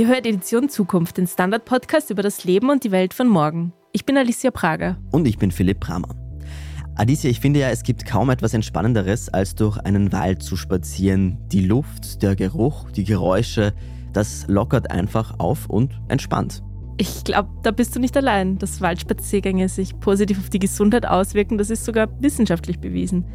Ihr hört Edition Zukunft, den Standard-Podcast über das Leben und die Welt von morgen. Ich bin Alicia Prager. Und ich bin Philipp Bramer. Alicia, ich finde ja, es gibt kaum etwas Entspannenderes, als durch einen Wald zu spazieren. Die Luft, der Geruch, die Geräusche, das lockert einfach auf und entspannt. Ich glaube, da bist du nicht allein, dass Waldspaziergänge sich positiv auf die Gesundheit auswirken. Das ist sogar wissenschaftlich bewiesen.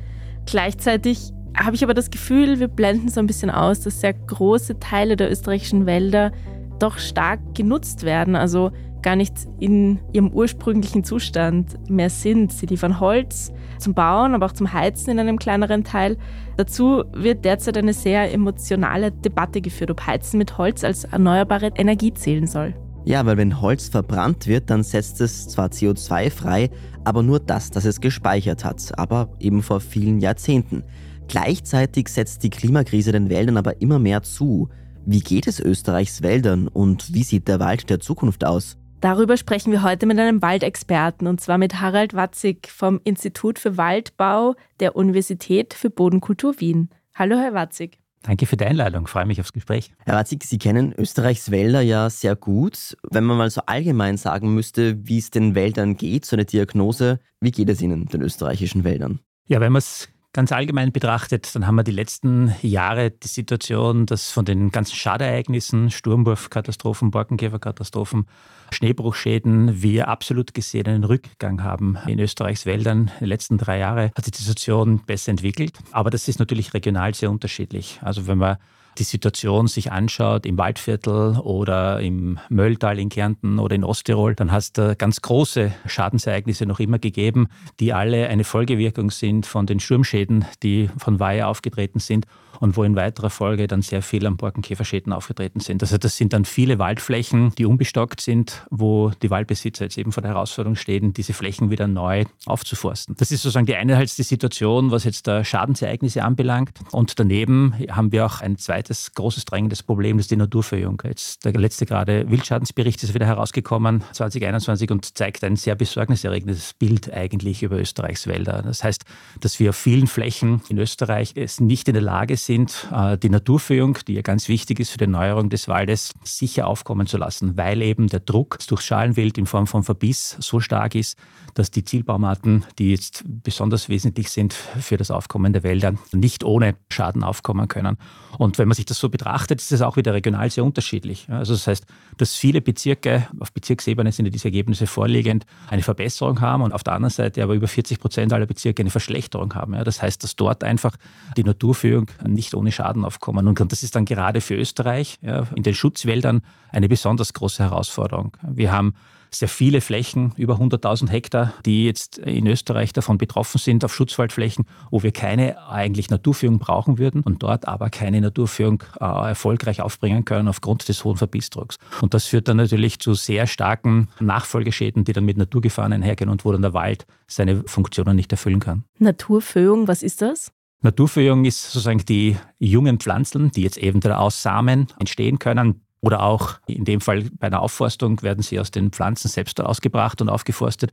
Gleichzeitig habe ich aber das Gefühl, wir blenden so ein bisschen aus, dass sehr große Teile der österreichischen Wälder doch stark genutzt werden, also gar nicht in ihrem ursprünglichen Zustand mehr sind. Sie liefern Holz zum Bauen, aber auch zum Heizen in einem kleineren Teil. Dazu wird derzeit eine sehr emotionale Debatte geführt, ob Heizen mit Holz als erneuerbare Energie zählen soll. Ja, weil wenn Holz verbrannt wird, dann setzt es zwar CO2 frei, aber nur das, das es gespeichert hat, aber eben vor vielen Jahrzehnten. Gleichzeitig setzt die Klimakrise den Wäldern aber immer mehr zu. Wie geht es Österreichs Wäldern und wie sieht der Wald der Zukunft aus? Darüber sprechen wir heute mit einem Waldexperten und zwar mit Harald Watzig vom Institut für Waldbau der Universität für Bodenkultur Wien. Hallo, Herr Watzig. Danke für die Einladung, freue mich aufs Gespräch. Herr Watzig, Sie kennen Österreichs Wälder ja sehr gut. Wenn man mal so allgemein sagen müsste, wie es den Wäldern geht, so eine Diagnose, wie geht es Ihnen, den österreichischen Wäldern? Ja, wenn man es Ganz allgemein betrachtet, dann haben wir die letzten Jahre die Situation, dass von den ganzen Schadereignissen, Sturmwurfkatastrophen, Borkenkäferkatastrophen, Schneebruchschäden, wir absolut gesehen einen Rückgang haben in Österreichs Wäldern. In den letzten drei Jahren hat sich die Situation besser entwickelt. Aber das ist natürlich regional sehr unterschiedlich. Also wenn man die Situation sich anschaut im Waldviertel oder im Mölltal in Kärnten oder in Osttirol, dann hast du ganz große Schadensereignisse noch immer gegeben, die alle eine Folgewirkung sind von den Sturmschäden, die von Weihe aufgetreten sind und wo in weiterer Folge dann sehr viel an Borkenkäferschäden aufgetreten sind. Also das sind dann viele Waldflächen, die unbestockt sind, wo die Waldbesitzer jetzt eben vor der Herausforderung stehen, diese Flächen wieder neu aufzuforsten. Das ist sozusagen die eine Situation, was jetzt da Schadensereignisse anbelangt. Und daneben haben wir auch ein zweites großes drängendes Problem, das ist die Naturverjüngung. Jetzt der letzte gerade Wildschadensbericht ist wieder herausgekommen, 2021, und zeigt ein sehr besorgniserregendes Bild eigentlich über Österreichs Wälder. Das heißt, dass wir auf vielen Flächen in Österreich es nicht in der Lage sind, sind, äh, die Naturführung, die ja ganz wichtig ist für die Erneuerung des Waldes, sicher aufkommen zu lassen, weil eben der Druck durch Schalenwild in Form von Verbiss so stark ist, dass die Zielbaumarten, die jetzt besonders wesentlich sind für das Aufkommen der Wälder, nicht ohne Schaden aufkommen können. Und wenn man sich das so betrachtet, ist es auch wieder regional sehr unterschiedlich. Also das heißt, dass viele Bezirke, auf Bezirksebene sind ja diese Ergebnisse vorliegend, eine Verbesserung haben und auf der anderen Seite aber über 40 Prozent aller Bezirke eine Verschlechterung haben. Das heißt, dass dort einfach die Naturführung nicht ohne Schaden aufkommen. Und das ist dann gerade für Österreich in den Schutzwäldern eine besonders große Herausforderung. Wir haben sehr viele Flächen, über 100.000 Hektar, die jetzt in Österreich davon betroffen sind, auf Schutzwaldflächen, wo wir keine eigentlich Naturführung brauchen würden und dort aber keine Naturführung äh, erfolgreich aufbringen können aufgrund des hohen Verbissdrucks. Und das führt dann natürlich zu sehr starken Nachfolgeschäden, die dann mit Naturgefahren einhergehen und wo dann der Wald seine Funktionen nicht erfüllen kann. Naturführung, was ist das? Naturführung ist sozusagen die jungen Pflanzen, die jetzt eventuell aus Samen entstehen können, oder auch in dem Fall bei einer Aufforstung werden sie aus den Pflanzen selbst ausgebracht und aufgeforstet.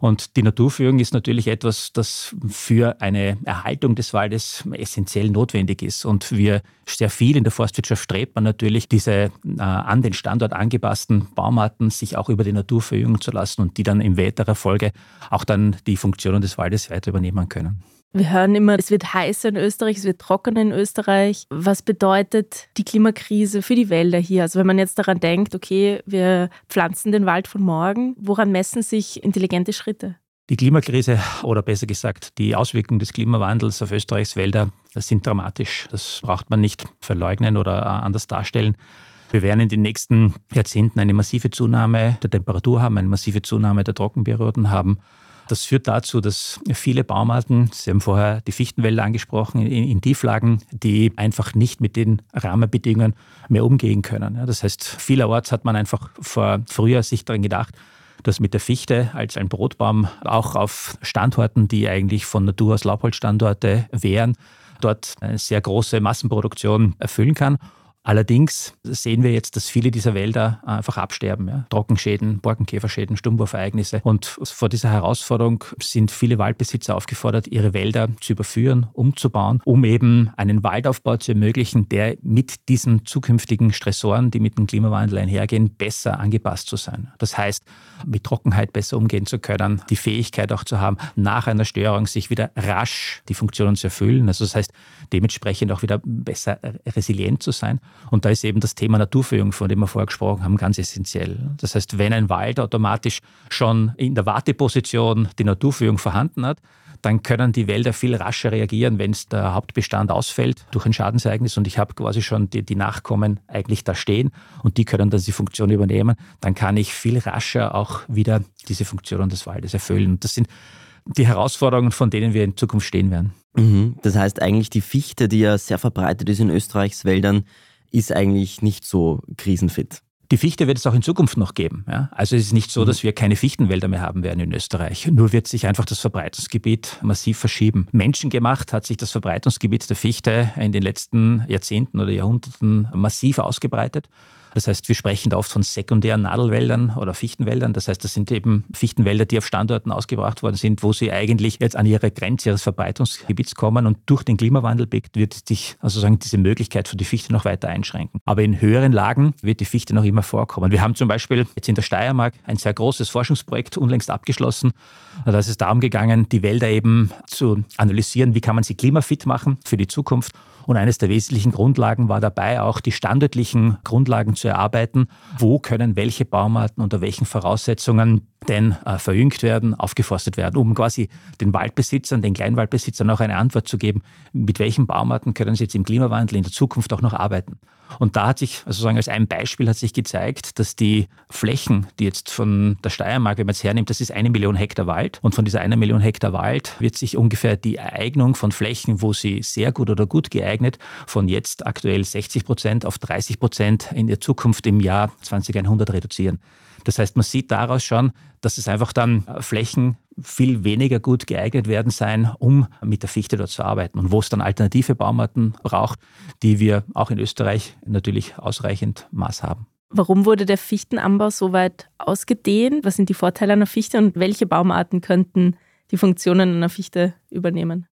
Und die Naturführung ist natürlich etwas, das für eine Erhaltung des Waldes essentiell notwendig ist. Und wir sehr viel in der Forstwirtschaft strebt man natürlich, diese äh, an den Standort angepassten Baumarten sich auch über die Natur verjüngen zu lassen und die dann in weiterer Folge auch dann die Funktionen des Waldes weiter übernehmen können. Wir hören immer, es wird heißer in Österreich, es wird trockener in Österreich. Was bedeutet die Klimakrise für die Wälder hier? Also wenn man jetzt daran denkt, okay, wir pflanzen den Wald von morgen, woran messen sich intelligente Schritte? Die Klimakrise oder besser gesagt die Auswirkungen des Klimawandels auf Österreichs Wälder sind dramatisch. Das braucht man nicht verleugnen oder anders darstellen. Wir werden in den nächsten Jahrzehnten eine massive Zunahme der Temperatur haben, eine massive Zunahme der Trockenperioden haben. Das führt dazu, dass viele Baumarten, Sie haben vorher die Fichtenwälder angesprochen, in, in Tieflagen, die einfach nicht mit den Rahmenbedingungen mehr umgehen können. das heißt, vielerorts hat man einfach vor früher sich daran gedacht, dass mit der Fichte als ein Brotbaum auch auf Standorten, die eigentlich von Natur aus Laubholzstandorte wären, dort eine sehr große Massenproduktion erfüllen kann. Allerdings sehen wir jetzt, dass viele dieser Wälder einfach absterben. Ja? Trockenschäden, Borkenkäferschäden, Sturmwurfereignisse. Und vor dieser Herausforderung sind viele Waldbesitzer aufgefordert, ihre Wälder zu überführen, umzubauen, um eben einen Waldaufbau zu ermöglichen, der mit diesen zukünftigen Stressoren, die mit dem Klimawandel einhergehen, besser angepasst zu sein. Das heißt, mit Trockenheit besser umgehen zu können, die Fähigkeit auch zu haben, nach einer Störung sich wieder rasch die Funktionen zu erfüllen. Also das heißt, dementsprechend auch wieder besser resilient zu sein. Und da ist eben das Thema Naturführung, von dem wir vorher gesprochen haben, ganz essentiell. Das heißt, wenn ein Wald automatisch schon in der Warteposition die Naturführung vorhanden hat, dann können die Wälder viel rascher reagieren, wenn es der Hauptbestand ausfällt durch ein Schadensereignis und ich habe quasi schon die, die, Nachkommen eigentlich da stehen und die können dann die Funktion übernehmen, dann kann ich viel rascher auch wieder diese Funktionen des Waldes erfüllen. Und das sind die Herausforderungen, von denen wir in Zukunft stehen werden. Mhm. Das heißt eigentlich die Fichte, die ja sehr verbreitet ist in Österreichs Wäldern, ist eigentlich nicht so krisenfit. Die Fichte wird es auch in Zukunft noch geben. Ja? Also es ist nicht so, mhm. dass wir keine Fichtenwälder mehr haben werden in Österreich. Nur wird sich einfach das Verbreitungsgebiet massiv verschieben. Menschengemacht hat sich das Verbreitungsgebiet der Fichte in den letzten Jahrzehnten oder Jahrhunderten massiv ausgebreitet. Das heißt, wir sprechen da oft von sekundären Nadelwäldern oder Fichtenwäldern. Das heißt, das sind eben Fichtenwälder, die auf Standorten ausgebracht worden sind, wo sie eigentlich jetzt an ihre Grenze ihres Verbreitungsgebiets kommen. Und durch den Klimawandel wird sich also sagen, diese Möglichkeit für die Fichte noch weiter einschränken. Aber in höheren Lagen wird die Fichte noch immer vorkommen. Wir haben zum Beispiel jetzt in der Steiermark ein sehr großes Forschungsprojekt unlängst abgeschlossen. Da ist es darum gegangen, die Wälder eben zu analysieren, wie kann man sie klimafit machen für die Zukunft und eines der wesentlichen Grundlagen war dabei auch die standortlichen Grundlagen zu erarbeiten. Wo können welche Baumarten unter welchen Voraussetzungen denn äh, verjüngt werden, aufgeforstet werden, um quasi den Waldbesitzern, den Kleinwaldbesitzern auch eine Antwort zu geben, mit welchen Baumarten können sie jetzt im Klimawandel in der Zukunft auch noch arbeiten. Und da hat sich, also sagen als ein Beispiel hat sich gezeigt, dass die Flächen, die jetzt von der Steiermark, wenn man es hernimmt, das ist eine Million Hektar Wald. Und von dieser eine Million Hektar Wald wird sich ungefähr die Eignung von Flächen, wo sie sehr gut oder gut geeignet, von jetzt aktuell 60 Prozent auf 30 Prozent in der Zukunft im Jahr 2100 reduzieren. Das heißt, man sieht daraus schon, dass es einfach dann äh, Flächen viel weniger gut geeignet werden sein, um mit der Fichte dort zu arbeiten. Und wo es dann alternative Baumarten braucht, die wir auch in Österreich natürlich ausreichend Maß haben. Warum wurde der Fichtenanbau so weit ausgedehnt? Was sind die Vorteile einer Fichte und welche Baumarten könnten die Funktionen einer Fichte übernehmen?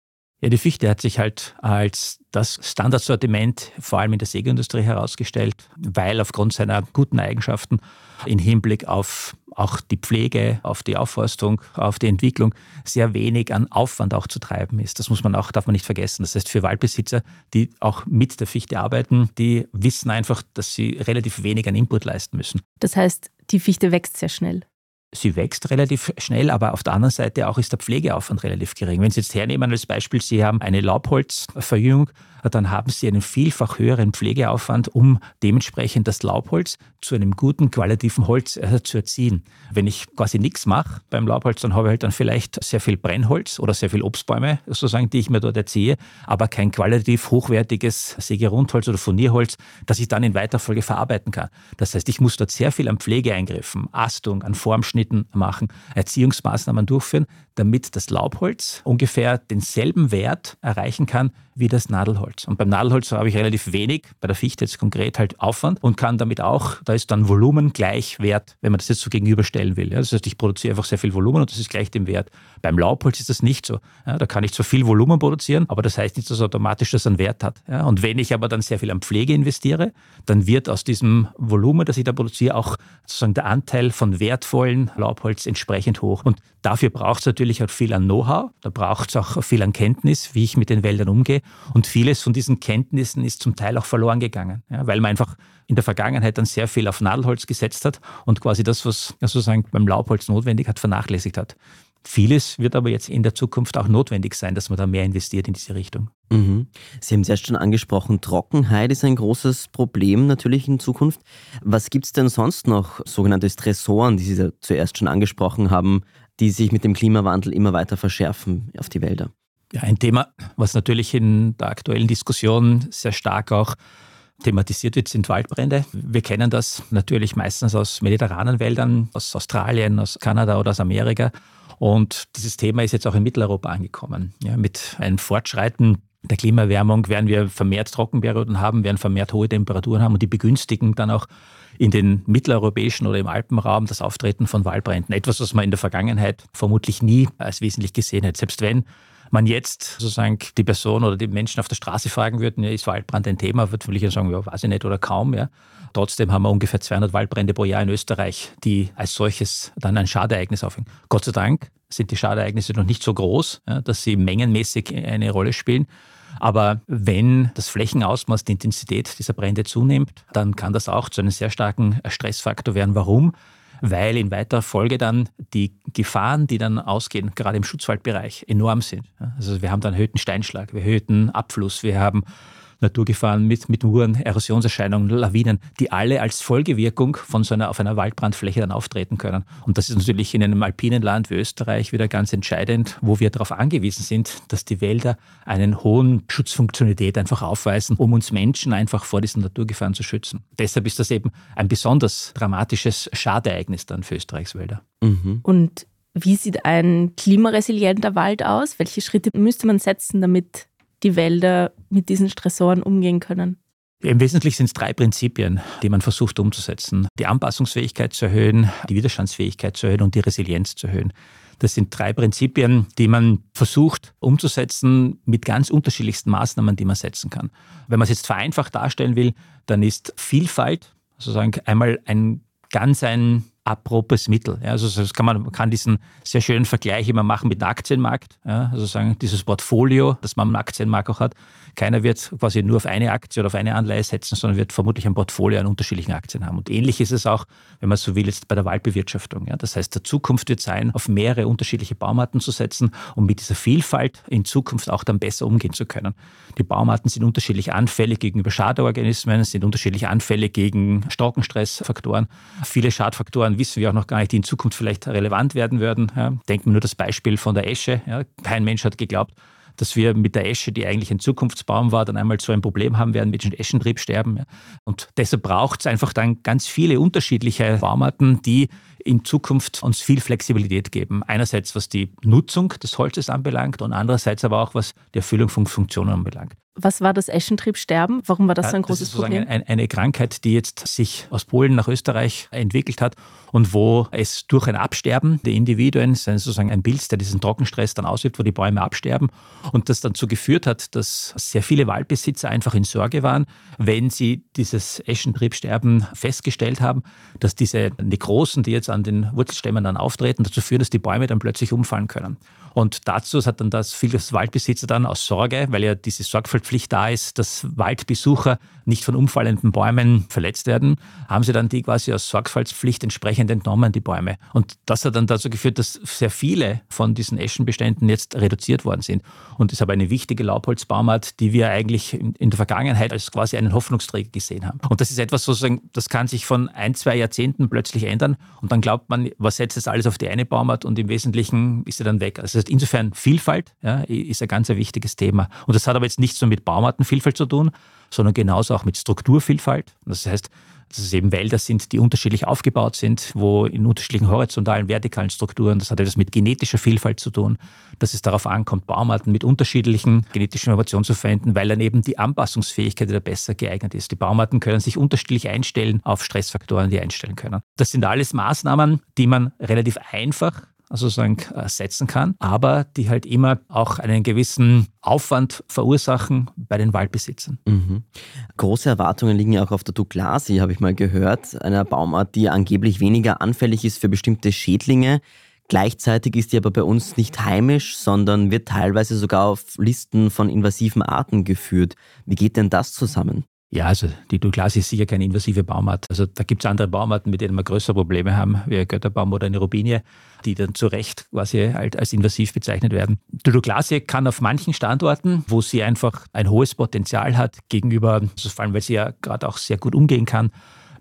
Ja, die Fichte hat sich halt als das Standardsortiment vor allem in der Sägeindustrie herausgestellt, weil aufgrund seiner guten Eigenschaften im Hinblick auf auch die Pflege, auf die Aufforstung, auf die Entwicklung sehr wenig an Aufwand auch zu treiben ist. Das muss man auch, darf man nicht vergessen. Das heißt, für Waldbesitzer, die auch mit der Fichte arbeiten, die wissen einfach, dass sie relativ wenig an Input leisten müssen. Das heißt, die Fichte wächst sehr schnell sie wächst relativ schnell, aber auf der anderen Seite auch ist der Pflegeaufwand relativ gering. Wenn Sie jetzt hernehmen als Beispiel, Sie haben eine Laubholzverjüngung, dann haben Sie einen vielfach höheren Pflegeaufwand, um dementsprechend das Laubholz zu einem guten qualitativen Holz äh, zu erziehen. Wenn ich quasi nichts mache beim Laubholz, dann habe ich halt dann vielleicht sehr viel Brennholz oder sehr viel Obstbäume, sozusagen, die ich mir dort erziehe, aber kein qualitativ hochwertiges Sägerundholz oder Furnierholz, das ich dann in weiter Folge verarbeiten kann. Das heißt, ich muss dort sehr viel an Pflegeeingriffen, Astung, an Formschnitten machen, Erziehungsmaßnahmen durchführen, damit das Laubholz ungefähr denselben Wert erreichen kann wie das Nadelholz. Und beim Nadelholz habe ich relativ wenig, bei der Fichte jetzt konkret halt Aufwand und kann damit auch, da ist dann Volumen gleich Wert, wenn man das jetzt so gegenüberstellen will. Ja, das heißt, ich produziere einfach sehr viel Volumen und das ist gleich dem Wert. Beim Laubholz ist das nicht so. Ja, da kann ich zwar viel Volumen produzieren, aber das heißt nicht, dass automatisch das einen Wert hat. Ja, und wenn ich aber dann sehr viel an Pflege investiere, dann wird aus diesem Volumen, das ich da produziere, auch sozusagen der Anteil von wertvollen Laubholz entsprechend hoch. Und dafür braucht es natürlich auch viel an Know-how, da braucht es auch viel an Kenntnis, wie ich mit den Wäldern umgehe. Und vieles von diesen Kenntnissen ist zum Teil auch verloren gegangen, ja, weil man einfach in der Vergangenheit dann sehr viel auf Nadelholz gesetzt hat und quasi das, was sozusagen beim Laubholz notwendig hat, vernachlässigt hat. Vieles wird aber jetzt in der Zukunft auch notwendig sein, dass man da mehr investiert in diese Richtung. Mhm. Sie haben es erst schon angesprochen, Trockenheit ist ein großes Problem natürlich in Zukunft. Was gibt es denn sonst noch, sogenannte Stressoren, die Sie zuerst schon angesprochen haben, die sich mit dem Klimawandel immer weiter verschärfen auf die Wälder? Ja, ein Thema, was natürlich in der aktuellen Diskussion sehr stark auch thematisiert wird, sind Waldbrände. Wir kennen das natürlich meistens aus mediterranen Wäldern, aus Australien, aus Kanada oder aus Amerika. Und dieses Thema ist jetzt auch in Mitteleuropa angekommen. Ja, mit einem Fortschreiten der Klimaerwärmung werden wir vermehrt Trockenperioden haben, werden vermehrt hohe Temperaturen haben und die begünstigen dann auch in den mitteleuropäischen oder im Alpenraum das Auftreten von Waldbränden. Etwas, was man in der Vergangenheit vermutlich nie als wesentlich gesehen hat. Selbst wenn man jetzt sozusagen die Person oder die Menschen auf der Straße fragen würden, ja, ist Waldbrand ein Thema, würde ich sagen, ja, weiß ich nicht oder kaum. Ja. Trotzdem haben wir ungefähr 200 Waldbrände pro Jahr in Österreich, die als solches dann ein Schadereignis aufhängen. Gott sei Dank sind die Schadereignisse noch nicht so groß, ja, dass sie mengenmäßig eine Rolle spielen. Aber wenn das Flächenausmaß, die Intensität dieser Brände zunimmt, dann kann das auch zu einem sehr starken Stressfaktor werden. Warum? Weil in weiterer Folge dann die Gefahren, die dann ausgehen, gerade im Schutzwaldbereich, enorm sind. Also wir haben dann erhöhten Steinschlag, wir erhöhten Abfluss, wir haben Naturgefahren mit, mit Muren, Erosionserscheinungen, Lawinen, die alle als Folgewirkung von so einer, auf einer Waldbrandfläche dann auftreten können. Und das ist natürlich in einem alpinen Land wie Österreich wieder ganz entscheidend, wo wir darauf angewiesen sind, dass die Wälder einen hohen Schutzfunktionalität einfach aufweisen, um uns Menschen einfach vor diesen Naturgefahren zu schützen. Deshalb ist das eben ein besonders dramatisches Schadereignis dann für Österreichs Wälder. Mhm. Und wie sieht ein klimaresilienter Wald aus? Welche Schritte müsste man setzen, damit die Wälder mit diesen Stressoren umgehen können? Im Wesentlichen sind es drei Prinzipien, die man versucht umzusetzen. Die Anpassungsfähigkeit zu erhöhen, die Widerstandsfähigkeit zu erhöhen und die Resilienz zu erhöhen. Das sind drei Prinzipien, die man versucht umzusetzen mit ganz unterschiedlichsten Maßnahmen, die man setzen kann. Wenn man es jetzt vereinfacht darstellen will, dann ist Vielfalt sozusagen einmal ein ganz ein apropes Mittel. Ja, also das kann man, man kann diesen sehr schönen Vergleich immer machen mit dem Aktienmarkt. Ja, also sagen, dieses Portfolio, das man am Aktienmarkt auch hat, keiner wird quasi nur auf eine Aktie oder auf eine Anleihe setzen, sondern wird vermutlich ein Portfolio an unterschiedlichen Aktien haben. Und ähnlich ist es auch, wenn man so will, jetzt bei der Waldbewirtschaftung. Ja, das heißt, der Zukunft wird sein, auf mehrere unterschiedliche Baumarten zu setzen, um mit dieser Vielfalt in Zukunft auch dann besser umgehen zu können. Die Baumarten sind unterschiedlich anfällig gegenüber Schadeorganismen, sind unterschiedlich anfällig gegen Stockenstressfaktoren. Viele Schadfaktoren wissen wir auch noch gar nicht, die in Zukunft vielleicht relevant werden würden. Ja, denken wir nur das Beispiel von der Esche. Ja, kein Mensch hat geglaubt, dass wir mit der Esche, die eigentlich ein Zukunftsbaum war, dann einmal so ein Problem haben werden mit dem Eschentriebsterben. Und deshalb braucht es einfach dann ganz viele unterschiedliche Baumarten, die in Zukunft uns viel Flexibilität geben. Einerseits was die Nutzung des Holzes anbelangt und andererseits aber auch was die Erfüllung von Funktionen anbelangt. Was war das Eschentriebsterben? Warum war das ja, so ein großes das ist Problem? Ein, eine Krankheit, die jetzt sich aus Polen nach Österreich entwickelt hat und wo es durch ein Absterben der Individuen, sozusagen ein Bild, der diesen Trockenstress dann ausübt, wo die Bäume absterben und das dazu geführt hat, dass sehr viele Waldbesitzer einfach in Sorge waren, wenn sie dieses Eschentriebsterben festgestellt haben, dass diese Nekrosen, die jetzt an den Wurzelstämmen dann auftreten, dazu führen, dass die Bäume dann plötzlich umfallen können. Und dazu hat dann das viele Waldbesitzer dann aus Sorge, weil ja diese Sorgfaltspflicht da ist, dass Waldbesucher nicht von umfallenden Bäumen verletzt werden, haben sie dann die quasi aus Sorgfaltspflicht entsprechend entnommen, die Bäume. Und das hat dann dazu geführt, dass sehr viele von diesen Eschenbeständen jetzt reduziert worden sind. Und das ist aber eine wichtige Laubholzbaumart, die wir eigentlich in der Vergangenheit als quasi einen Hoffnungsträger gesehen haben. Und das ist etwas sozusagen, das kann sich von ein, zwei Jahrzehnten plötzlich ändern. Und dann glaubt man, was setzt das alles auf die eine Baumart und im Wesentlichen ist sie dann weg. Also insofern Vielfalt ja, ist ein ganz ein wichtiges Thema. Und das hat aber jetzt nichts so mit Baumartenvielfalt zu tun, sondern genauso auch mit Strukturvielfalt. Das heißt, dass es eben Wälder sind, die unterschiedlich aufgebaut sind, wo in unterschiedlichen horizontalen, vertikalen Strukturen, das hat etwas mit genetischer Vielfalt zu tun, dass es darauf ankommt, Baumarten mit unterschiedlichen genetischen Innovationen zu verwenden, weil dann eben die Anpassungsfähigkeit wieder besser geeignet ist. Die Baumarten können sich unterschiedlich einstellen auf Stressfaktoren, die einstellen können. Das sind alles Maßnahmen, die man relativ einfach sozusagen äh, setzen kann, aber die halt immer auch einen gewissen Aufwand verursachen bei den Waldbesitzern. Mhm. Große Erwartungen liegen ja auch auf der Douglasi, habe ich mal gehört, einer Baumart, die angeblich weniger anfällig ist für bestimmte Schädlinge. Gleichzeitig ist die aber bei uns nicht heimisch, sondern wird teilweise sogar auf Listen von invasiven Arten geführt. Wie geht denn das zusammen? Ja, also die Douglas ist sicher keine invasive Baumart. Also da gibt es andere Baumarten, mit denen wir größere Probleme haben, wie ein Götterbaum oder eine Rubinie, die dann zu Recht quasi halt als invasiv bezeichnet werden. Die Douglasie kann auf manchen Standorten, wo sie einfach ein hohes Potenzial hat gegenüber, also vor allem weil sie ja gerade auch sehr gut umgehen kann,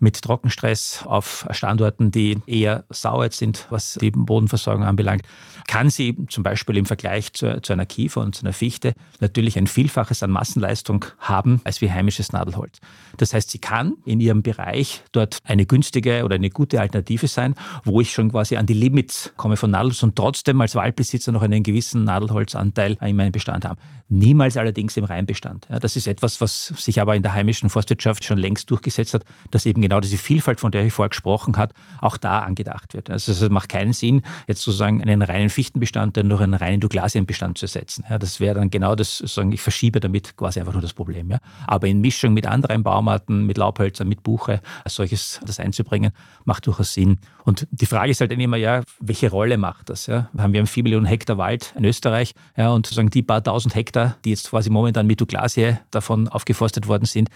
mit Trockenstress auf Standorten, die eher sauer sind, was die Bodenversorgung anbelangt, kann sie zum Beispiel im Vergleich zu, zu einer Kiefer und zu einer Fichte natürlich ein Vielfaches an Massenleistung haben als wie heimisches Nadelholz. Das heißt, sie kann in ihrem Bereich dort eine günstige oder eine gute Alternative sein, wo ich schon quasi an die Limits komme von Nadelholz und trotzdem als Waldbesitzer noch einen gewissen Nadelholzanteil in meinem Bestand haben. Niemals allerdings im Reinbestand. Ja, das ist etwas, was sich aber in der heimischen Forstwirtschaft schon längst durchgesetzt hat, dass eben genau diese Vielfalt, von der ich vorher gesprochen habe, auch da angedacht wird. Also es macht keinen Sinn, jetzt sozusagen einen reinen Fichtenbestand durch einen reinen Douglasienbestand zu ersetzen. Ja, das wäre dann genau das, sozusagen, ich verschiebe damit quasi einfach nur das Problem. Ja. Aber in Mischung mit anderen Baumarten, mit Laubhölzern, mit Buche, als solches das einzubringen, macht durchaus Sinn. Und die Frage ist halt dann immer, ja, welche Rolle macht das? Ja? Wir haben vier Millionen Hektar Wald in Österreich ja, und sozusagen die paar tausend Hektar, die jetzt quasi momentan mit Douglasie davon aufgeforstet worden sind,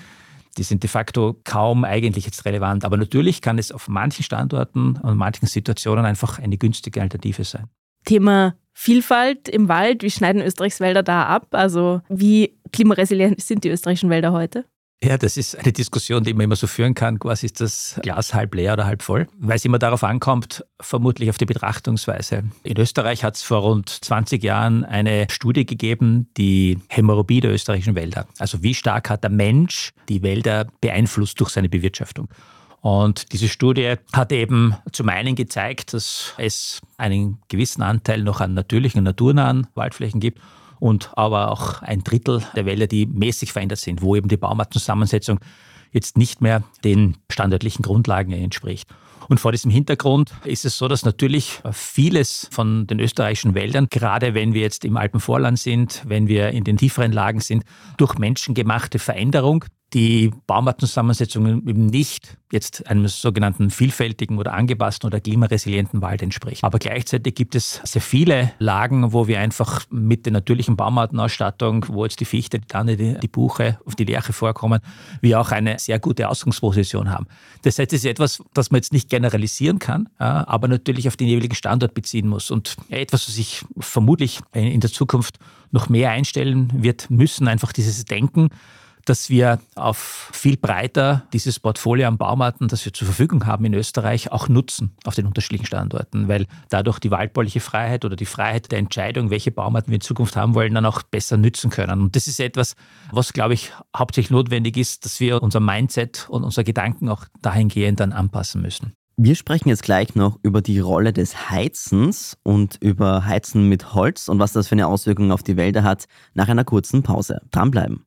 die sind de facto kaum eigentlich jetzt relevant. Aber natürlich kann es auf manchen Standorten und manchen Situationen einfach eine günstige Alternative sein. Thema Vielfalt im Wald. Wie schneiden Österreichs Wälder da ab? Also wie klimaresilient sind die österreichischen Wälder heute? Ja, das ist eine Diskussion, die man immer so führen kann. Quasi ist das Glas halb leer oder halb voll? Weil es immer darauf ankommt, vermutlich auf die Betrachtungsweise. In Österreich hat es vor rund 20 Jahren eine Studie gegeben, die Hämorrhoidie der österreichischen Wälder. Also wie stark hat der Mensch die Wälder beeinflusst durch seine Bewirtschaftung? Und diese Studie hat eben zum einen gezeigt, dass es einen gewissen Anteil noch an natürlichen naturnahen Waldflächen gibt und aber auch ein Drittel der Wälder, die mäßig verändert sind, wo eben die Baumartenzusammensetzung jetzt nicht mehr den standardlichen Grundlagen entspricht. Und vor diesem Hintergrund ist es so, dass natürlich vieles von den österreichischen Wäldern, gerade wenn wir jetzt im Alpenvorland sind, wenn wir in den tieferen Lagen sind, durch menschengemachte Veränderung die Baumartenzusammensetzung eben nicht jetzt einem sogenannten vielfältigen oder angepassten oder klimaresilienten Wald entspricht. Aber gleichzeitig gibt es sehr viele Lagen, wo wir einfach mit der natürlichen Baumartenausstattung, wo jetzt die Fichte, die Tanne, die, die Buche, auf die Lerche vorkommen, wir auch eine sehr gute Ausgangsposition haben. Das heißt, es ist etwas, das man jetzt nicht generalisieren kann, aber natürlich auf den jeweiligen Standort beziehen muss. Und etwas, was sich vermutlich in der Zukunft noch mehr einstellen wird müssen, einfach dieses Denken, dass wir auf viel breiter dieses Portfolio an Baumarten, das wir zur Verfügung haben in Österreich, auch nutzen auf den unterschiedlichen Standorten, weil dadurch die waldbauliche Freiheit oder die Freiheit der Entscheidung, welche Baumarten wir in Zukunft haben wollen, dann auch besser nützen können. Und das ist etwas, was, glaube ich, hauptsächlich notwendig ist, dass wir unser Mindset und unser Gedanken auch dahingehend dann anpassen müssen. Wir sprechen jetzt gleich noch über die Rolle des Heizens und über Heizen mit Holz und was das für eine Auswirkung auf die Wälder hat, nach einer kurzen Pause. Dranbleiben.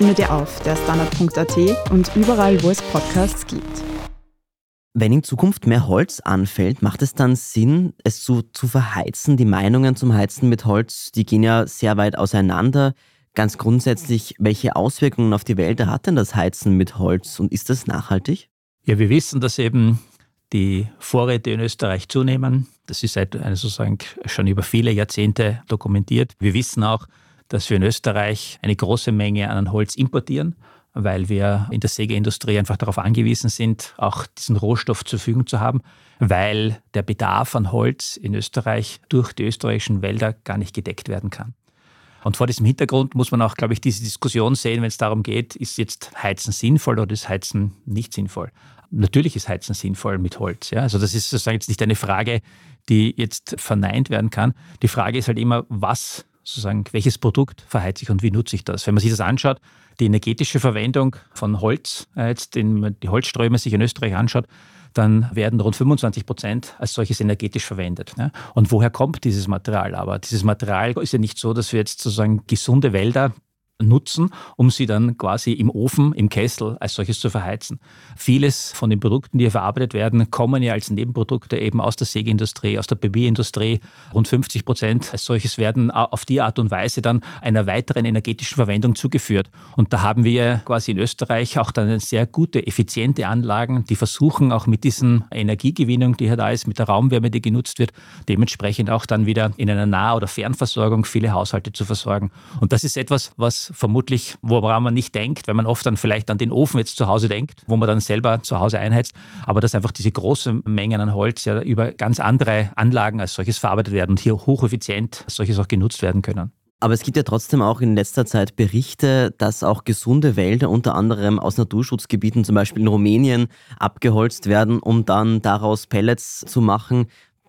findet ihr auf der Standard.at und überall, wo es Podcasts gibt. Wenn in Zukunft mehr Holz anfällt, macht es dann Sinn, es zu, zu verheizen? Die Meinungen zum Heizen mit Holz, die gehen ja sehr weit auseinander. Ganz grundsätzlich, welche Auswirkungen auf die Wälder hat denn das Heizen mit Holz und ist das nachhaltig? Ja, wir wissen, dass eben die Vorräte in Österreich zunehmen. Das ist seit also sozusagen schon über viele Jahrzehnte dokumentiert. Wir wissen auch, dass wir in Österreich eine große Menge an Holz importieren, weil wir in der Sägeindustrie einfach darauf angewiesen sind, auch diesen Rohstoff zur Verfügung zu haben, weil der Bedarf an Holz in Österreich durch die österreichischen Wälder gar nicht gedeckt werden kann. Und vor diesem Hintergrund muss man auch, glaube ich, diese Diskussion sehen, wenn es darum geht, ist jetzt Heizen sinnvoll oder ist Heizen nicht sinnvoll. Natürlich ist Heizen sinnvoll mit Holz. Ja? Also das ist sozusagen jetzt nicht eine Frage, die jetzt verneint werden kann. Die Frage ist halt immer, was sozusagen, welches Produkt verheizt ich und wie nutze ich das? Wenn man sich das anschaut, die energetische Verwendung von Holz, äh, jetzt den, die Holzströme sich in Österreich anschaut, dann werden rund 25 Prozent als solches energetisch verwendet. Ne? Und woher kommt dieses Material? Aber dieses Material ist ja nicht so, dass wir jetzt sozusagen gesunde Wälder nutzen, um sie dann quasi im Ofen, im Kessel als solches zu verheizen. Vieles von den Produkten, die hier verarbeitet werden, kommen ja als Nebenprodukte eben aus der Sägeindustrie, aus der Babyindustrie. Rund 50 Prozent als solches werden auf die Art und Weise dann einer weiteren energetischen Verwendung zugeführt. Und da haben wir quasi in Österreich auch dann sehr gute, effiziente Anlagen, die versuchen auch mit diesen Energiegewinnung, die hier da ist, mit der Raumwärme, die genutzt wird, dementsprechend auch dann wieder in einer Nah- oder Fernversorgung viele Haushalte zu versorgen. Und das ist etwas, was vermutlich, woran man nicht denkt, wenn man oft dann vielleicht an den Ofen jetzt zu Hause denkt, wo man dann selber zu Hause einheizt, aber dass einfach diese großen Mengen an Holz ja über ganz andere Anlagen als solches verarbeitet werden und hier hocheffizient als solches auch genutzt werden können. Aber es gibt ja trotzdem auch in letzter Zeit Berichte, dass auch gesunde Wälder unter anderem aus Naturschutzgebieten, zum Beispiel in Rumänien, abgeholzt werden, um dann daraus Pellets zu machen.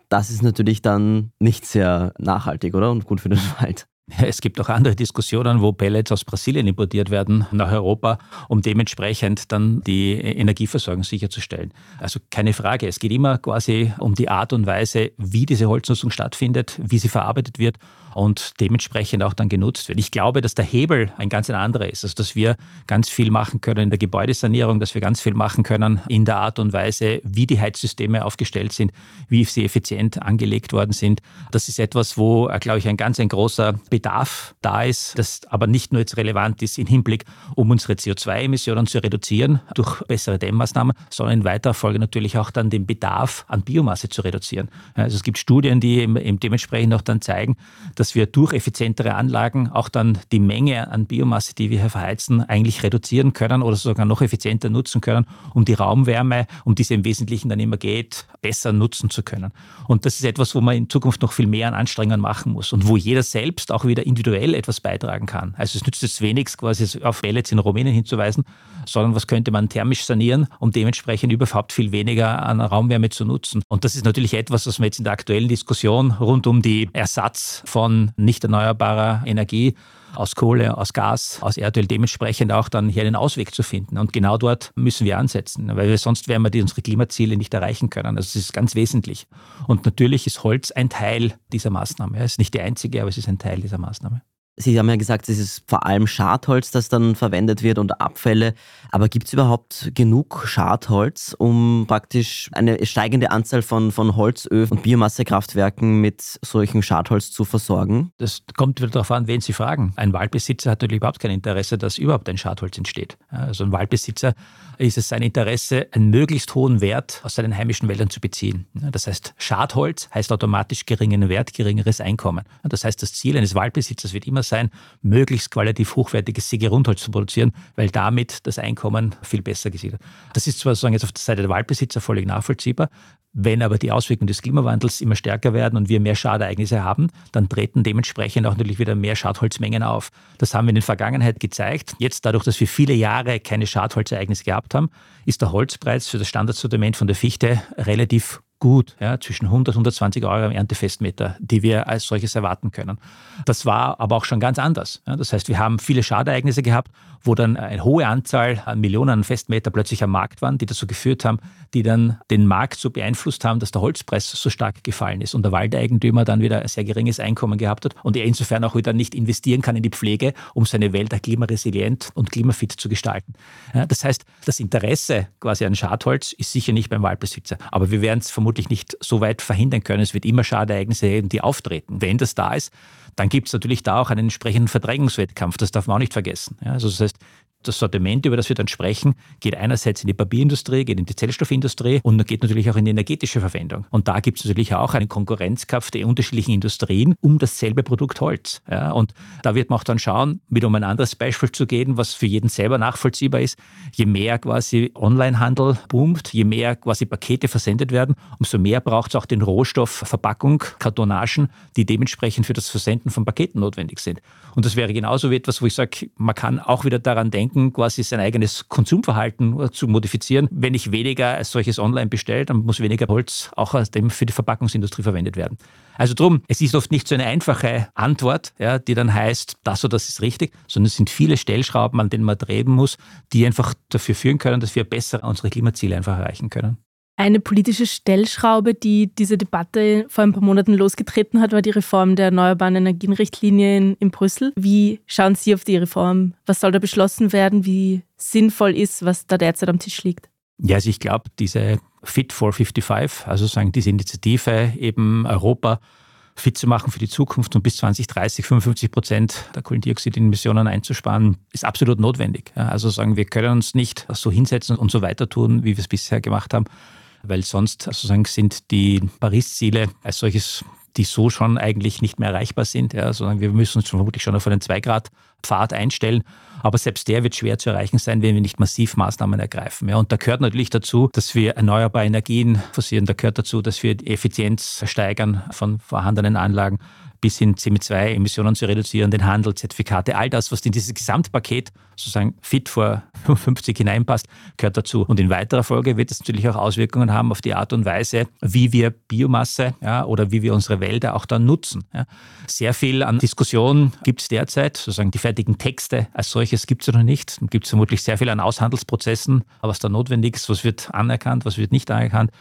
Das ist natürlich dann nicht sehr nachhaltig, oder? Und gut für den Wald. Es gibt auch andere Diskussionen, wo Pellets aus Brasilien importiert werden nach Europa, um dementsprechend dann die Energieversorgung sicherzustellen. Also keine Frage, es geht immer quasi um die Art und Weise, wie diese Holznutzung stattfindet, wie sie verarbeitet wird und dementsprechend auch dann genutzt wird. Ich glaube, dass der Hebel ein ganz anderer ist, also dass wir ganz viel machen können in der Gebäudesanierung, dass wir ganz viel machen können in der Art und Weise, wie die Heizsysteme aufgestellt sind, wie sie effizient angelegt worden sind. Das ist etwas, wo, äh, glaube ich, ein ganz ein großer Bedarf da ist, das aber nicht nur jetzt relevant ist im Hinblick, um unsere CO2-Emissionen zu reduzieren durch bessere Dämmmaßnahmen, sondern in weiterer Folge natürlich auch dann den Bedarf an Biomasse zu reduzieren. Also es gibt Studien, die eben dementsprechend auch dann zeigen, dass wir durch effizientere Anlagen auch dann die Menge an Biomasse, die wir hier verheizen, eigentlich reduzieren können oder sogar noch effizienter nutzen können, um die Raumwärme, um die es im Wesentlichen dann immer geht, besser nutzen zu können. Und das ist etwas, wo man in Zukunft noch viel mehr an Anstrengungen machen muss und wo jeder selbst auch wieder individuell etwas beitragen kann. Also es nützt jetzt wenigstens quasi auf Pellets in Rumänien hinzuweisen, sondern was könnte man thermisch sanieren, um dementsprechend überhaupt viel weniger an Raumwärme zu nutzen. Und das ist natürlich etwas, was wir jetzt in der aktuellen Diskussion rund um die Ersatz von von nicht erneuerbarer Energie aus Kohle, aus Gas, aus Erdöl dementsprechend auch dann hier einen Ausweg zu finden. Und genau dort müssen wir ansetzen, weil wir sonst werden wir unsere Klimaziele nicht erreichen können. Also das ist ganz wesentlich. Und natürlich ist Holz ein Teil dieser Maßnahme. Es ist nicht die einzige, aber es ist ein Teil dieser Maßnahme. Sie haben ja gesagt, es ist vor allem Schadholz, das dann verwendet wird und Abfälle. Aber gibt es überhaupt genug Schadholz, um praktisch eine steigende Anzahl von, von Holzöfen und Biomassekraftwerken mit solchem Schadholz zu versorgen? Das kommt wieder darauf an, wen Sie fragen. Ein Waldbesitzer hat natürlich überhaupt kein Interesse, dass überhaupt ein Schadholz entsteht. Also ein Waldbesitzer ist es sein Interesse, einen möglichst hohen Wert aus seinen heimischen Wäldern zu beziehen. Das heißt, Schadholz heißt automatisch geringen Wert, geringeres Einkommen. Das heißt, das Ziel eines Waldbesitzers wird immer sein, möglichst qualitativ hochwertiges Sägerundholz zu produzieren, weil damit das Einkommen viel besser gesichert. Das ist zwar sozusagen jetzt auf der Seite der Waldbesitzer völlig nachvollziehbar, wenn aber die Auswirkungen des Klimawandels immer stärker werden und wir mehr Schadereignisse haben, dann treten dementsprechend auch natürlich wieder mehr Schadholzmengen auf. Das haben wir in der Vergangenheit gezeigt. Jetzt dadurch, dass wir viele Jahre keine Schadholzereignisse gehabt haben, ist der Holzpreis für das Standardsortiment von der Fichte relativ gut, ja, zwischen 100 und 120 Euro am Erntefestmeter, die wir als solches erwarten können. Das war aber auch schon ganz anders. Ja. Das heißt, wir haben viele Schadereignisse gehabt, wo dann eine hohe Anzahl an Millionen Festmeter plötzlich am Markt waren, die dazu geführt haben, die dann den Markt so beeinflusst haben, dass der Holzpreis so stark gefallen ist und der Waldeigentümer dann wieder ein sehr geringes Einkommen gehabt hat und er insofern auch wieder nicht investieren kann in die Pflege, um seine Wälder klimaresilient und klimafit zu gestalten. Ja, das heißt, das Interesse quasi an Schadholz ist sicher nicht beim Waldbesitzer, aber wir werden es vermutlich vermutlich nicht so weit verhindern können. Es wird immer Schadereignisse geben, die auftreten. Wenn das da ist, dann gibt es natürlich da auch einen entsprechenden Verdrängungswettkampf. Das darf man auch nicht vergessen. Ja, also das heißt, das Sortiment, über das wir dann sprechen, geht einerseits in die Papierindustrie, geht in die Zellstoffindustrie und geht natürlich auch in die energetische Verwendung. Und da gibt es natürlich auch einen Konkurrenzkampf der unterschiedlichen Industrien um dasselbe Produkt Holz. Ja, und da wird man auch dann schauen, mit um ein anderes Beispiel zu gehen, was für jeden selber nachvollziehbar ist. Je mehr quasi Onlinehandel boomt, je mehr quasi Pakete versendet werden, umso mehr braucht es auch den Rohstoff Verpackung, Kartonagen, die dementsprechend für das Versenden von Paketen notwendig sind. Und das wäre genauso wie etwas, wo ich sage, man kann auch wieder daran denken, denken, quasi sein eigenes Konsumverhalten zu modifizieren. Wenn ich weniger als solches online bestelle, dann muss weniger Holz auch für die Verpackungsindustrie verwendet werden. Also drum, es ist oft nicht so eine einfache Antwort, ja, die dann heißt, das oder das ist richtig, sondern es sind viele Stellschrauben, an denen man drehen muss, die einfach dafür führen können, dass wir besser unsere Klimaziele einfach erreichen können. Eine politische Stellschraube, die diese Debatte vor ein paar Monaten losgetreten hat, war die Reform der Erneuerbaren Energienrichtlinie in, in Brüssel. Wie schauen Sie auf die Reform? Was soll da beschlossen werden? Wie sinnvoll ist, was da derzeit am Tisch liegt? Ja, also ich glaube, diese Fit for 55, also sagen diese Initiative, eben Europa fit zu machen für die Zukunft und bis 2030 55 Prozent der Kohlendioxidemissionen einzusparen, ist absolut notwendig. Also sagen, wir können uns nicht so hinsetzen und so weiter tun, wie wir es bisher gemacht haben weil sonst sozusagen sind die Paris-Ziele als solches die so schon eigentlich nicht mehr erreichbar sind. Ja, sondern wir müssen uns vermutlich schon auf einen 2-Grad-Pfad einstellen. Aber selbst der wird schwer zu erreichen sein, wenn wir nicht massiv Maßnahmen ergreifen. Ja, und da gehört natürlich dazu, dass wir erneuerbare Energien forcieren. Da gehört dazu, dass wir die Effizienz steigern von vorhandenen Anlagen bis hin CO2-Emissionen zu reduzieren, den Handel, Zertifikate, all das, was in dieses Gesamtpaket sozusagen fit vor 55 hineinpasst, gehört dazu. Und in weiterer Folge wird es natürlich auch Auswirkungen haben auf die Art und Weise, wie wir Biomasse ja, oder wie wir unsere Wälder auch dann nutzen. Ja. Sehr viel an Diskussion gibt es derzeit, sozusagen die fertigen Texte als solches gibt es noch nicht. Dann gibt es vermutlich sehr viel an Aushandelsprozessen, was da notwendig ist, was wird anerkannt, was wird nicht anerkannt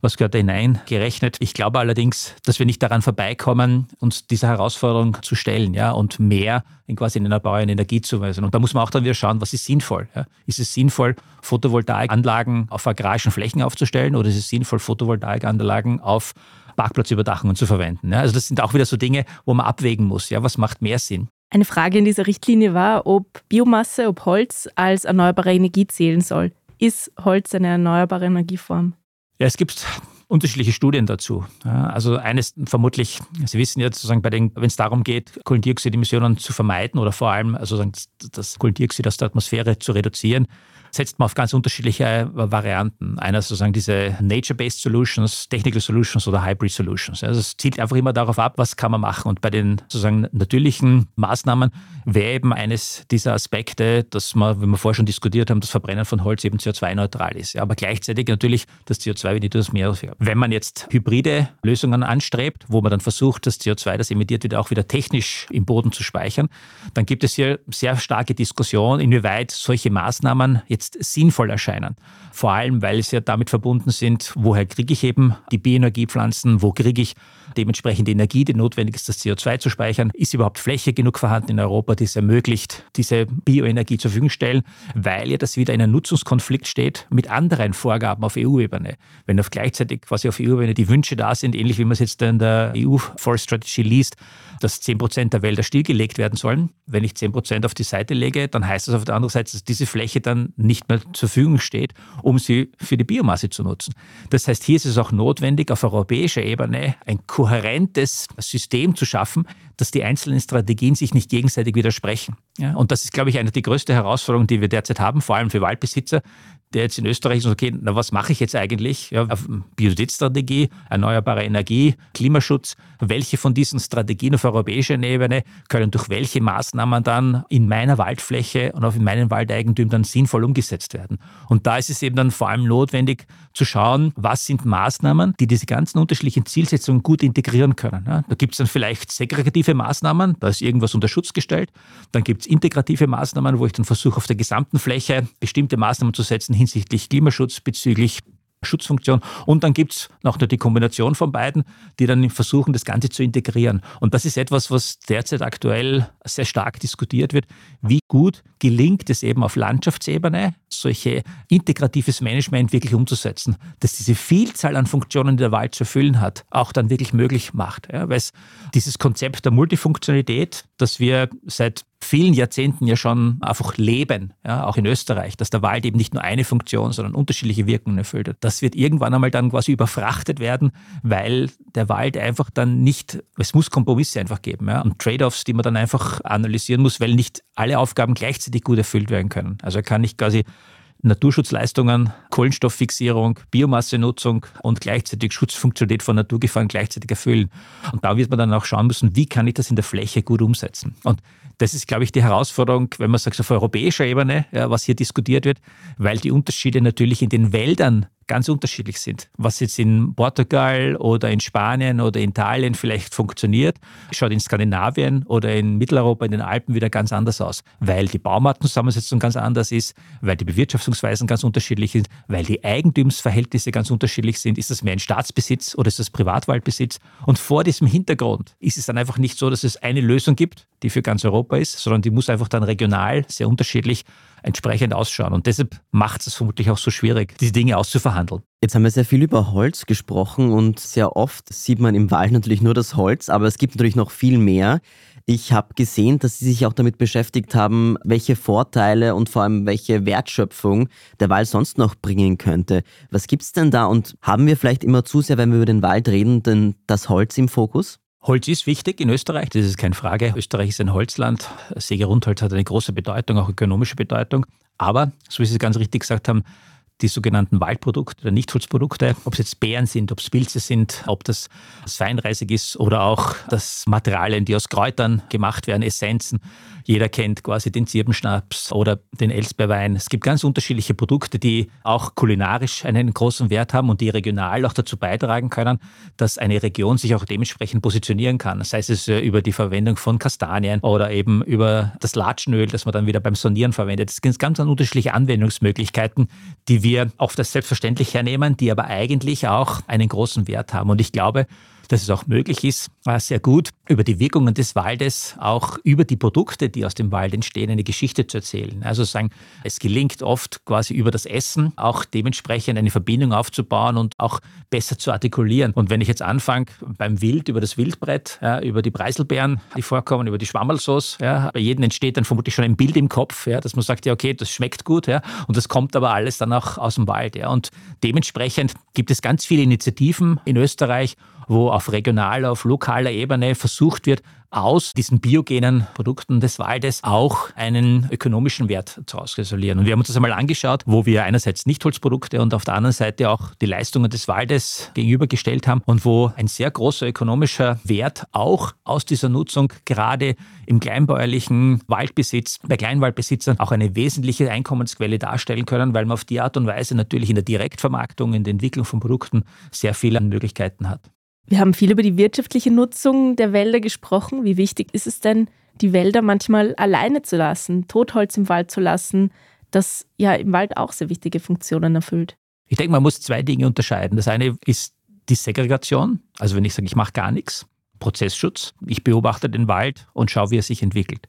was gehört da hineingerechnet. Ich glaube allerdings, dass wir nicht daran vorbeikommen, uns dieser Herausforderung zu stellen ja, und mehr in quasi in erneuerbare Energie zu weisen. Und da muss man auch dann wieder schauen, was ist sinnvoll. Ja. Ist es sinnvoll, Photovoltaikanlagen auf agrarischen Flächen aufzustellen oder ist es sinnvoll, Photovoltaikanlagen auf Parkplatzüberdachungen zu verwenden? Ja. Also das sind auch wieder so Dinge, wo man abwägen muss. Ja, was macht mehr Sinn? Eine Frage in dieser Richtlinie war, ob Biomasse, ob Holz als erneuerbare Energie zählen soll. Ist Holz eine erneuerbare Energieform? Ja, es gibt unterschiedliche Studien dazu. Ja, also eines vermutlich, Sie wissen ja sozusagen, wenn es darum geht, Kohlendioxidemissionen zu vermeiden oder vor allem also das Kohlendioxid aus der Atmosphäre zu reduzieren, setzt man auf ganz unterschiedliche äh, Varianten. Einer sozusagen diese Nature-Based Solutions, Technical Solutions oder Hybrid Solutions. Also es zielt einfach immer darauf ab, was kann man machen. Und bei den sozusagen natürlichen Maßnahmen wäre eben eines dieser Aspekte, dass man, wie wir vorher schon diskutiert haben, das Verbrennen von Holz eben CO2-neutral ist. Ja, aber gleichzeitig natürlich das CO2 wieder das Meer. Wenn man jetzt hybride Lösungen anstrebt, wo man dann versucht, das CO2, das emittiert wird, auch wieder technisch im Boden zu speichern, dann gibt es hier sehr starke Diskussion, inwieweit solche Maßnahmen jetzt jetzt sinnvoll erscheinen. Vor allem, weil sie ja damit verbunden sind, woher kriege ich eben die Bioenergiepflanzen, wo kriege ich dementsprechend die Energie, die notwendig ist, das CO2 zu speichern. Ist überhaupt Fläche genug vorhanden in Europa, die es ermöglicht, diese Bioenergie zur Verfügung stellen, weil ja das wieder in einem Nutzungskonflikt steht mit anderen Vorgaben auf EU-Ebene. Wenn auf gleichzeitig quasi auf EU-Ebene die Wünsche da sind, ähnlich wie man es jetzt in der EU Forest Strategy liest, dass 10 Prozent der Wälder stillgelegt werden sollen. Wenn ich 10 Prozent auf die Seite lege, dann heißt das auf der anderen Seite, dass diese Fläche dann nicht mehr zur Verfügung steht, um sie für die Biomasse zu nutzen. Das heißt, hier ist es auch notwendig, auf europäischer Ebene ein kohärentes System zu schaffen, dass die einzelnen Strategien sich nicht gegenseitig widersprechen. Ja, und das ist, glaube ich, eine der größten Herausforderungen, die wir derzeit haben, vor allem für Waldbesitzer, der jetzt in Österreich sagt, okay, na, was mache ich jetzt eigentlich? Ja, Biodiversitätsstrategie, erneuerbare Energie, Klimaschutz. Welche von diesen Strategien auf europäischer Ebene können durch welche Maßnahmen dann in meiner Waldfläche und auf meinen Waldeigentümern dann sinnvoll umgesetzt werden? Und da ist es eben dann vor allem notwendig zu schauen, was sind Maßnahmen, die diese ganzen unterschiedlichen Zielsetzungen gut integrieren können. Da gibt es dann vielleicht segregative Maßnahmen, da ist irgendwas unter Schutz gestellt. Dann gibt es integrative Maßnahmen, wo ich dann versuche, auf der gesamten Fläche bestimmte Maßnahmen zu setzen, hinsichtlich Klimaschutz, bezüglich Schutzfunktion. Und dann gibt es noch die Kombination von beiden, die dann versuchen, das Ganze zu integrieren. Und das ist etwas, was derzeit aktuell sehr stark diskutiert wird. Wie gut gelingt es eben auf Landschaftsebene, solche integratives Management wirklich umzusetzen, dass diese Vielzahl an Funktionen, die der Wald zu erfüllen hat, auch dann wirklich möglich macht. Ja, weil es dieses Konzept der Multifunktionalität, das wir seit vielen Jahrzehnten ja schon einfach leben, ja, auch in Österreich, dass der Wald eben nicht nur eine Funktion, sondern unterschiedliche Wirkungen erfüllt. Das wird irgendwann einmal dann quasi überfrachtet werden, weil der Wald einfach dann nicht, es muss Kompromisse einfach geben ja, und Trade-offs, die man dann einfach analysieren muss, weil nicht alle Aufgaben gleichzeitig gut erfüllt werden können. Also er kann nicht quasi Naturschutzleistungen, Kohlenstofffixierung, Biomassenutzung und gleichzeitig Schutzfunktionalität von Naturgefahren gleichzeitig erfüllen. Und da wird man dann auch schauen müssen, wie kann ich das in der Fläche gut umsetzen. Und das ist, glaube ich, die Herausforderung, wenn man sagt, auf europäischer Ebene, ja, was hier diskutiert wird, weil die Unterschiede natürlich in den Wäldern ganz unterschiedlich sind. Was jetzt in Portugal oder in Spanien oder Italien vielleicht funktioniert, schaut in Skandinavien oder in Mitteleuropa, in den Alpen wieder ganz anders aus, weil die Baumartenzusammensetzung ganz anders ist, weil die Bewirtschaftungsweisen ganz unterschiedlich sind, weil die Eigentumsverhältnisse ganz unterschiedlich sind. Ist das mehr ein Staatsbesitz oder ist das Privatwaldbesitz? Und vor diesem Hintergrund ist es dann einfach nicht so, dass es eine Lösung gibt, die für ganz Europa ist, sondern die muss einfach dann regional sehr unterschiedlich entsprechend ausschauen. Und deshalb macht es vermutlich auch so schwierig, diese Dinge auszuverhandeln. Jetzt haben wir sehr viel über Holz gesprochen und sehr oft sieht man im Wald natürlich nur das Holz, aber es gibt natürlich noch viel mehr. Ich habe gesehen, dass Sie sich auch damit beschäftigt haben, welche Vorteile und vor allem welche Wertschöpfung der Wald sonst noch bringen könnte. Was gibt es denn da und haben wir vielleicht immer zu sehr, wenn wir über den Wald reden, denn das Holz im Fokus? Holz ist wichtig in Österreich, das ist keine Frage. Österreich ist ein Holzland. Sägerundholz hat eine große Bedeutung, auch ökonomische Bedeutung. Aber, so wie Sie ganz richtig gesagt haben, die sogenannten Waldprodukte oder Nichtholzprodukte, ob es jetzt Beeren sind, ob es Pilze sind, ob das Feinreisig ist oder auch das Materialien, die aus Kräutern gemacht werden, Essenzen. Jeder kennt quasi den Zirbenschnaps oder den Elsbeerwein. Es gibt ganz unterschiedliche Produkte, die auch kulinarisch einen großen Wert haben und die regional auch dazu beitragen können, dass eine Region sich auch dementsprechend positionieren kann. Sei es über die Verwendung von Kastanien oder eben über das Latschenöl, das man dann wieder beim Sonieren verwendet. Es gibt ganz unterschiedliche Anwendungsmöglichkeiten, die wir auf das selbstverständlich hernehmen, die aber eigentlich auch einen großen Wert haben. Und ich glaube, dass es auch möglich ist, äh, sehr gut über die Wirkungen des Waldes, auch über die Produkte, die aus dem Wald entstehen, eine Geschichte zu erzählen. Also sagen, es gelingt oft quasi über das Essen auch dementsprechend eine Verbindung aufzubauen und auch besser zu artikulieren. Und wenn ich jetzt anfange beim Wild über das Wildbrett, ja, über die Preiselbeeren, die vorkommen, über die Schwammerlsauce, ja, bei jedem entsteht dann vermutlich schon ein Bild im Kopf, ja, dass man sagt, ja, okay, das schmeckt gut, ja, und das kommt aber alles dann auch aus dem Wald. Ja. Und dementsprechend gibt es ganz viele Initiativen in Österreich, wo auf regionaler, auf lokaler Ebene versucht wird, aus diesen biogenen Produkten des Waldes auch einen ökonomischen Wert zu ausresolieren. Und wir haben uns das einmal angeschaut, wo wir einerseits Nichtholzprodukte und auf der anderen Seite auch die Leistungen des Waldes gegenübergestellt haben und wo ein sehr großer ökonomischer Wert auch aus dieser Nutzung gerade im kleinbäuerlichen Waldbesitz, bei Kleinwaldbesitzern auch eine wesentliche Einkommensquelle darstellen können, weil man auf die Art und Weise natürlich in der Direktvermarktung, in der Entwicklung von Produkten sehr viele Möglichkeiten hat. Wir haben viel über die wirtschaftliche Nutzung der Wälder gesprochen. Wie wichtig ist es denn, die Wälder manchmal alleine zu lassen, Totholz im Wald zu lassen, das ja im Wald auch sehr wichtige Funktionen erfüllt? Ich denke, man muss zwei Dinge unterscheiden. Das eine ist die Segregation, also wenn ich sage, ich mache gar nichts, Prozessschutz. Ich beobachte den Wald und schaue, wie er sich entwickelt.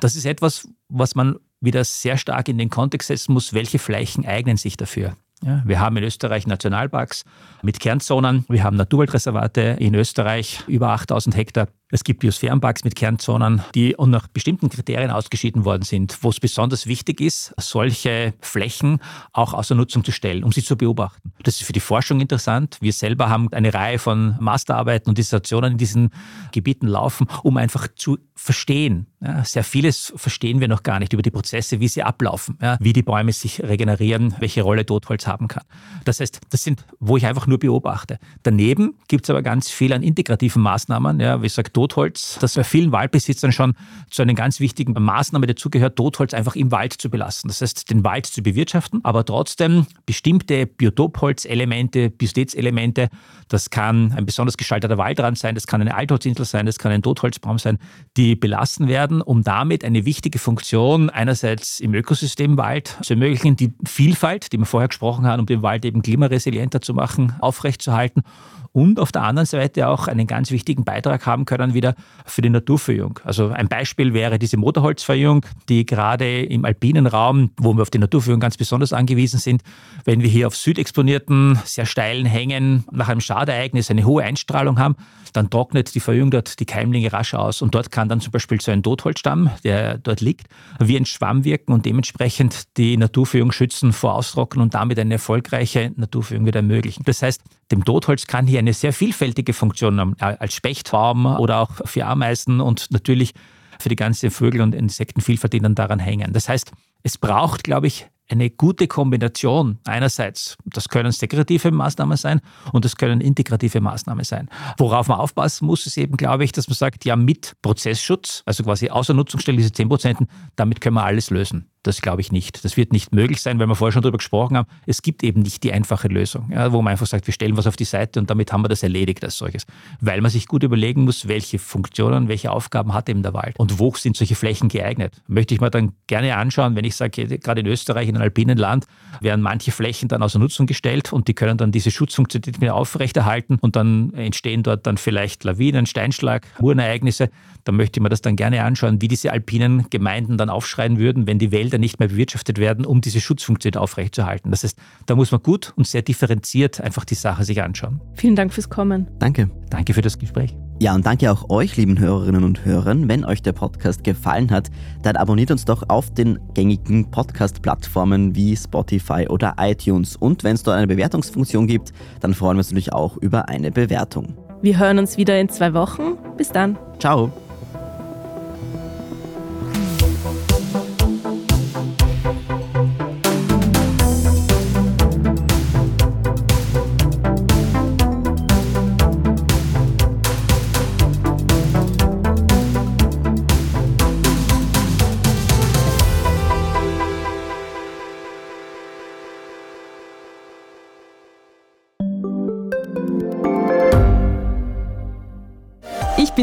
Das ist etwas, was man wieder sehr stark in den Kontext setzen muss, welche Flächen eignen sich dafür. Ja, wir haben in Österreich Nationalparks mit Kernzonen. Wir haben Naturwaldreservate in Österreich über 8000 Hektar. Es gibt Biosphärenparks mit Kernzonen, die nach bestimmten Kriterien ausgeschieden worden sind, wo es besonders wichtig ist, solche Flächen auch außer Nutzung zu stellen, um sie zu beobachten. Das ist für die Forschung interessant. Wir selber haben eine Reihe von Masterarbeiten und Dissertationen in diesen Gebieten laufen, um einfach zu verstehen. Ja, sehr vieles verstehen wir noch gar nicht über die Prozesse, wie sie ablaufen, ja, wie die Bäume sich regenerieren, welche Rolle Totholz haben kann. Das heißt, das sind, wo ich einfach nur beobachte. Daneben gibt es aber ganz viel an integrativen Maßnahmen, ja, wie gesagt, Totholz, das bei vielen Waldbesitzern schon zu einer ganz wichtigen Maßnahme dazugehört, Totholz einfach im Wald zu belassen. Das heißt, den Wald zu bewirtschaften, aber trotzdem bestimmte Biotopholzelemente, Biostätselemente, das kann ein besonders gestalteter Waldrand sein, das kann eine Altholzinsel sein, das kann ein Totholzbaum sein, die belassen werden, um damit eine wichtige Funktion einerseits im Ökosystem Wald zu ermöglichen, die Vielfalt, die wir vorher gesprochen haben, um den Wald eben klimaresilienter zu machen, aufrechtzuerhalten und auf der anderen Seite auch einen ganz wichtigen Beitrag haben können wieder für die Naturverjüngung. Also ein Beispiel wäre diese Motorholzverjüngung, die gerade im alpinen Raum, wo wir auf die Naturverjüngung ganz besonders angewiesen sind, wenn wir hier auf südexponierten, sehr steilen Hängen nach einem Schadereignis eine hohe Einstrahlung haben, dann trocknet die Verjüngung dort die Keimlinge rasch aus und dort kann dann zum Beispiel so ein Totholzstamm, der dort liegt, wie ein Schwamm wirken und dementsprechend die Naturverjüngung schützen vor Austrocknen und damit eine erfolgreiche Naturverjüngung wieder ermöglichen. Das heißt, dem Totholz kann hier eine sehr vielfältige Funktion haben, als Spechtbaum oder auch für Ameisen und natürlich für die ganze Vögel- und Insektenvielfalt, die dann daran hängen. Das heißt, es braucht, glaube ich, eine gute Kombination. Einerseits, das können segregative Maßnahmen sein und das können integrative Maßnahmen sein. Worauf man aufpassen muss, ist eben, glaube ich, dass man sagt, ja, mit Prozessschutz, also quasi Außernutzungsstelle, diese 10 Prozent, damit können wir alles lösen. Das glaube ich nicht. Das wird nicht möglich sein, weil wir vorher schon darüber gesprochen haben. Es gibt eben nicht die einfache Lösung, ja, wo man einfach sagt, wir stellen was auf die Seite und damit haben wir das erledigt als solches. Weil man sich gut überlegen muss, welche Funktionen, welche Aufgaben hat eben der Wald und wo sind solche Flächen geeignet. Möchte ich mir dann gerne anschauen, wenn ich sage, gerade in Österreich, in einem alpinen Land, werden manche Flächen dann außer Nutzung gestellt und die können dann diese Schutzfunktion wieder aufrechterhalten und dann entstehen dort dann vielleicht Lawinen, Steinschlag, Murenereignisse. Da möchte ich mir das dann gerne anschauen, wie diese alpinen Gemeinden dann aufschreien würden, wenn die Wälder nicht mehr bewirtschaftet werden, um diese Schutzfunktion aufrechtzuerhalten. Das heißt, da muss man gut und sehr differenziert einfach die Sache sich anschauen. Vielen Dank fürs Kommen. Danke. Danke für das Gespräch. Ja, und danke auch euch, lieben Hörerinnen und Hörern. Wenn euch der Podcast gefallen hat, dann abonniert uns doch auf den gängigen Podcast-Plattformen wie Spotify oder iTunes. Und wenn es dort eine Bewertungsfunktion gibt, dann freuen wir uns natürlich auch über eine Bewertung. Wir hören uns wieder in zwei Wochen. Bis dann. Ciao.